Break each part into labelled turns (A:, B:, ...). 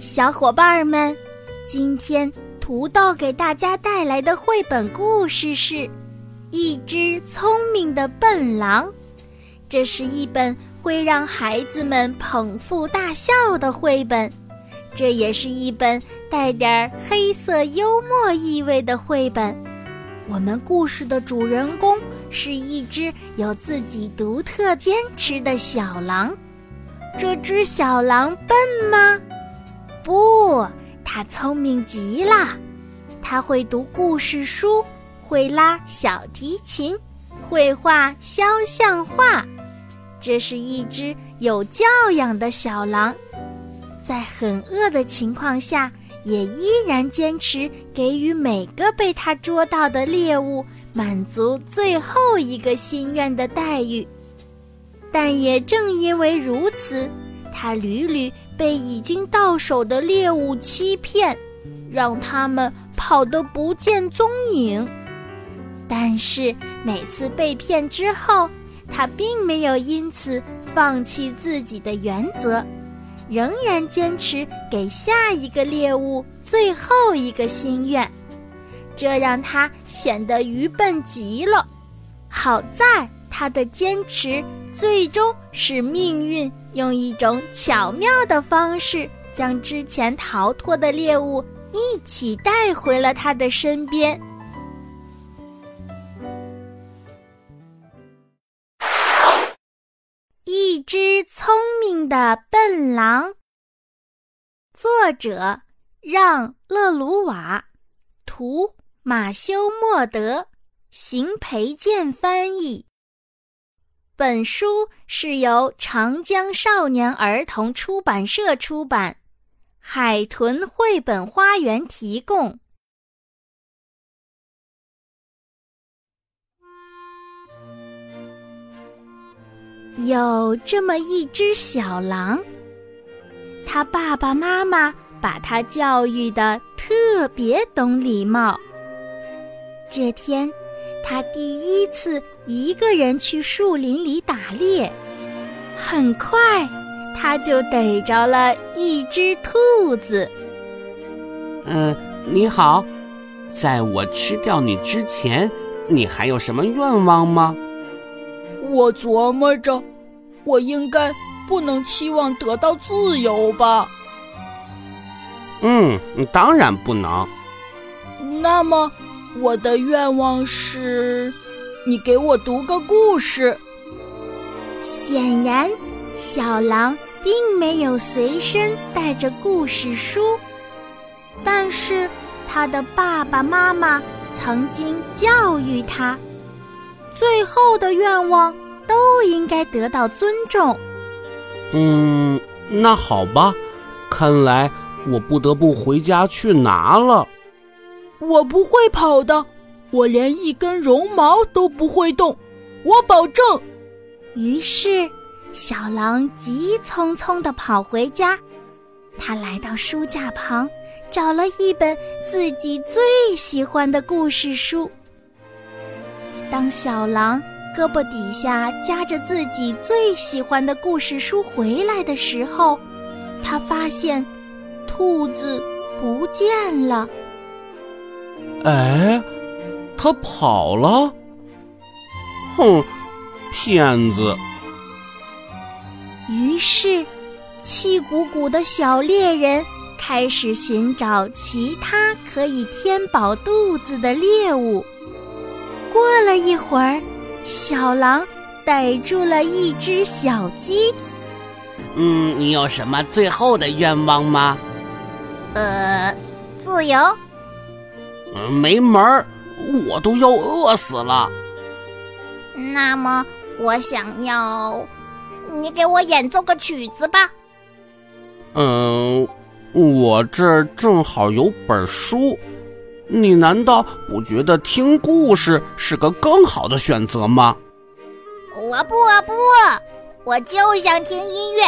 A: 小伙伴们，今天土豆给大家带来的绘本故事是《一只聪明的笨狼》。这是一本会让孩子们捧腹大笑的绘本。这也是一本带点黑色幽默意味的绘本。我们故事的主人公是一只有自己独特坚持的小狼。这只小狼笨吗？不，它聪明极了。它会读故事书，会拉小提琴，会画肖像画。这是一只有教养的小狼。在很饿的情况下，也依然坚持给予每个被他捉到的猎物满足最后一个心愿的待遇。但也正因为如此，他屡屡被已经到手的猎物欺骗，让他们跑得不见踪影。但是每次被骗之后，他并没有因此放弃自己的原则。仍然坚持给下一个猎物最后一个心愿，这让他显得愚笨极了。好在他的坚持最终使命运用一种巧妙的方式，将之前逃脱的猎物一起带回了他的身边。一只聪明的笨狼。作者让·勒鲁瓦，图马修·莫德，邢培建翻译。本书是由长江少年儿童出版社出版，海豚绘本花园提供。有这么一只小狼，他爸爸妈妈把他教育的特别懂礼貌。这天，他第一次一个人去树林里打猎，很快他就逮着了一只兔子。
B: 嗯，你好，在我吃掉你之前，你还有什么愿望吗？
C: 我琢磨着，我应该不能期望得到自由吧？
B: 嗯，当然不能。
C: 那么，我的愿望是，你给我读个故事。
A: 显然，小狼并没有随身带着故事书，但是他的爸爸妈妈曾经教育他。最后的愿望都应该得到尊重。
B: 嗯，那好吧，看来我不得不回家去拿了。
C: 我不会跑的，我连一根绒毛都不会动，我保证。
A: 于是，小狼急匆匆地跑回家。他来到书架旁，找了一本自己最喜欢的故事书。当小狼胳膊底下夹着自己最喜欢的故事书回来的时候，他发现兔子不见了。
B: 哎，他跑了！哼，骗子！
A: 于是，气鼓鼓的小猎人开始寻找其他可以填饱肚子的猎物。过了一会儿，小狼逮住了一只小鸡。
B: 嗯，你有什么最后的愿望吗？
D: 呃，自由。
B: 嗯，没门儿，我都要饿死了。
D: 那么我想要你给我演奏个曲子吧。
B: 嗯，我这儿正好有本书，你难道不觉得听故事是个更好的选择吗？
D: 我不，我不，我就想听音乐。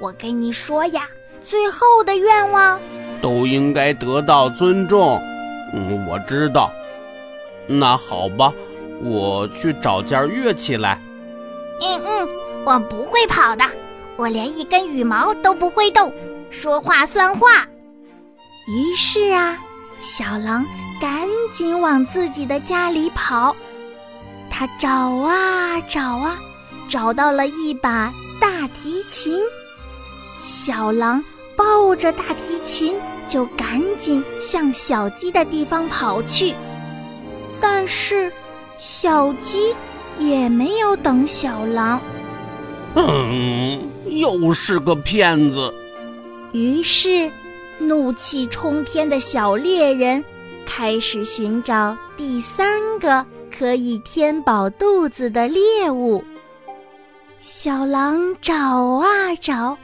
D: 我跟你说呀，最后的愿望
B: 都应该得到尊重。嗯，我知道。那好吧，我去找件乐器来。
D: 嗯嗯，我不会跑的。我连一根羽毛都不会动，说话算话。
A: 于是啊，小狼赶紧往自己的家里跑。他找啊找啊，找到了一把大提琴。小狼抱着大提琴，就赶紧向小鸡的地方跑去。但是，小鸡也没有等小狼。
B: 嗯，又是个骗子。
A: 于是，怒气冲天的小猎人开始寻找第三个可以填饱肚子的猎物。小狼找啊找，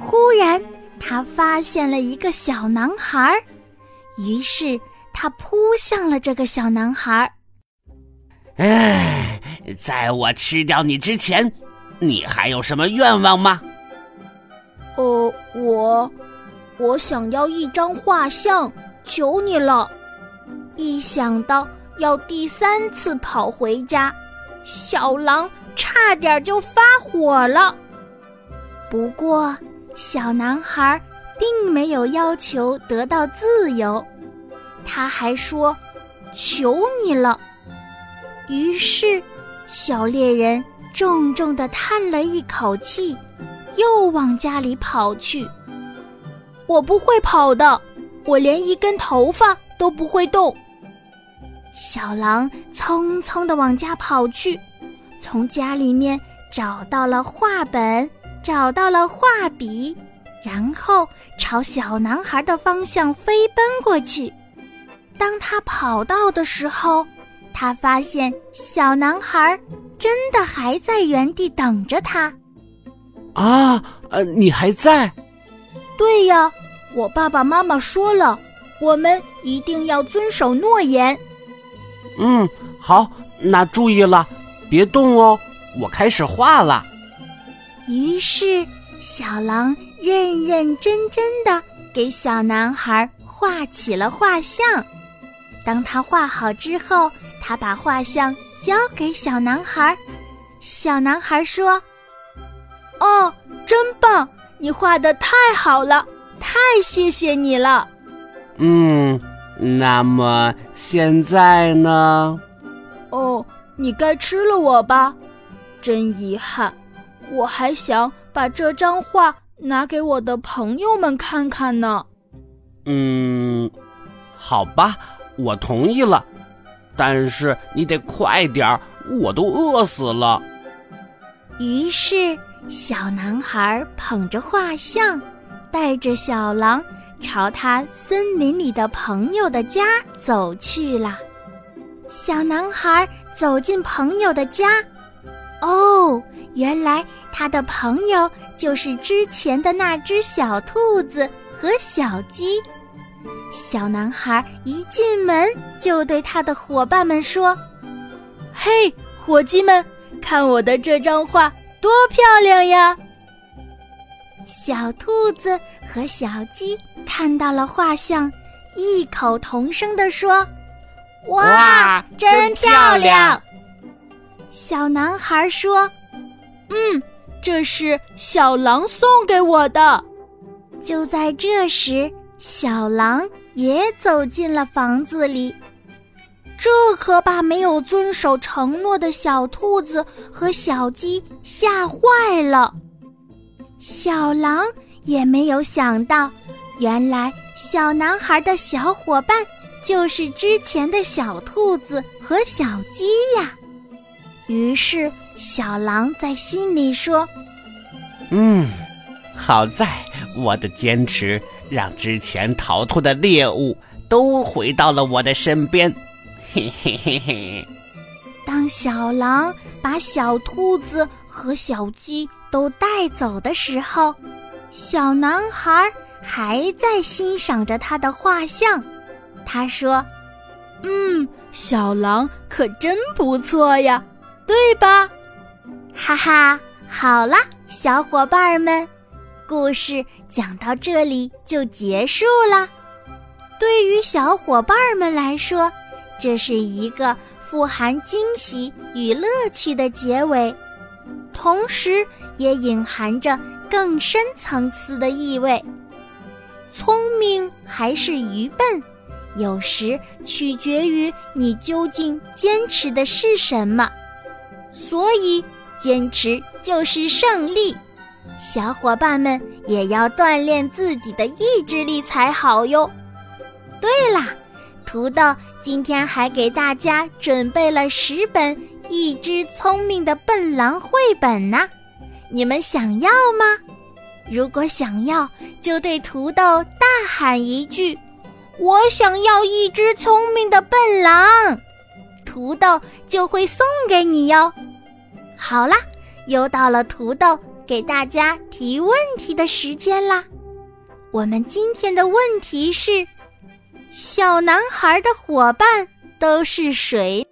A: 忽然他发现了一个小男孩，于是他扑向了这个小男孩。
B: 哎，在我吃掉你之前。你还有什么愿望吗？
C: 呃，我，我想要一张画像，求你了。
A: 一想到要第三次跑回家，小狼差点就发火了。不过，小男孩并没有要求得到自由，他还说：“求你了。”于是，小猎人。重重的叹了一口气，又往家里跑去。
C: 我不会跑的，我连一根头发都不会动。
A: 小狼匆匆的往家跑去，从家里面找到了画本，找到了画笔，然后朝小男孩的方向飞奔过去。当他跑到的时候，他发现小男孩。真的还在原地等着他，
B: 啊，呃，你还在？
C: 对呀，我爸爸妈妈说了，我们一定要遵守诺言。
B: 嗯，好，那注意了，别动哦，我开始画了。
A: 于是，小狼认认真真的给小男孩画起了画像。当他画好之后，他把画像。交给小男孩，小男孩说：“
C: 哦，真棒！你画的太好了，太谢谢你了。”
B: 嗯，那么现在呢？
C: 哦，你该吃了我吧？真遗憾，我还想把这张画拿给我的朋友们看看呢。
B: 嗯，好吧，我同意了。但是你得快点儿，我都饿死了。
A: 于是，小男孩捧着画像，带着小狼朝他森林里的朋友的家走去了。小男孩走进朋友的家，哦，原来他的朋友就是之前的那只小兔子和小鸡。小男孩一进门就对他的伙伴们说：“
C: 嘿，伙计们，看我的这张画多漂亮呀！”
A: 小兔子和小鸡看到了画像，异口同声地说：“
D: 哇，真漂亮！”
A: 小男孩说：“
C: 嗯，这是小狼送给我的。”
A: 就在这时。小狼也走进了房子里，这可把没有遵守承诺的小兔子和小鸡吓坏了。小狼也没有想到，原来小男孩的小伙伴就是之前的小兔子和小鸡呀。于是，小狼在心里说：“
B: 嗯，好在我的坚持。”让之前逃脱的猎物都回到了我的身边，嘿嘿嘿嘿。
A: 当小狼把小兔子和小鸡都带走的时候，小男孩还在欣赏着他的画像。他说：“
C: 嗯，小狼可真不错呀，对吧？”
A: 哈哈，好啦，小伙伴们，故事讲到这里就结束了。对于小伙伴们来说，这是一个。富含惊喜与乐趣的结尾，同时也隐含着更深层次的意味。聪明还是愚笨，有时取决于你究竟坚持的是什么。所以，坚持就是胜利。小伙伴们也要锻炼自己的意志力才好哟。对啦，土豆。今天还给大家准备了十本《一只聪明的笨狼》绘本呢，你们想要吗？如果想要，就对土豆大喊一句：“我想要一只聪明的笨狼！”土豆就会送给你哟。好啦，又到了土豆给大家提问题的时间啦。我们今天的问题是。小男孩的伙伴都是谁？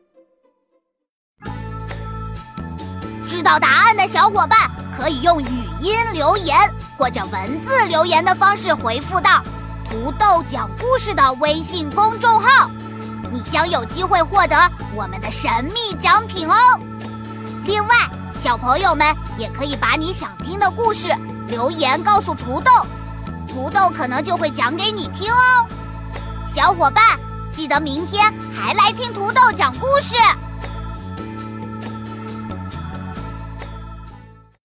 D: 知道答案的小伙伴可以用语音留言或者文字留言的方式回复到“土豆讲故事”的微信公众号，你将有机会获得我们的神秘奖品哦。另外，小朋友们也可以把你想听的故事留言告诉土豆，土豆可能就会讲给你听哦。小伙伴，记得明天还来听土豆讲故事。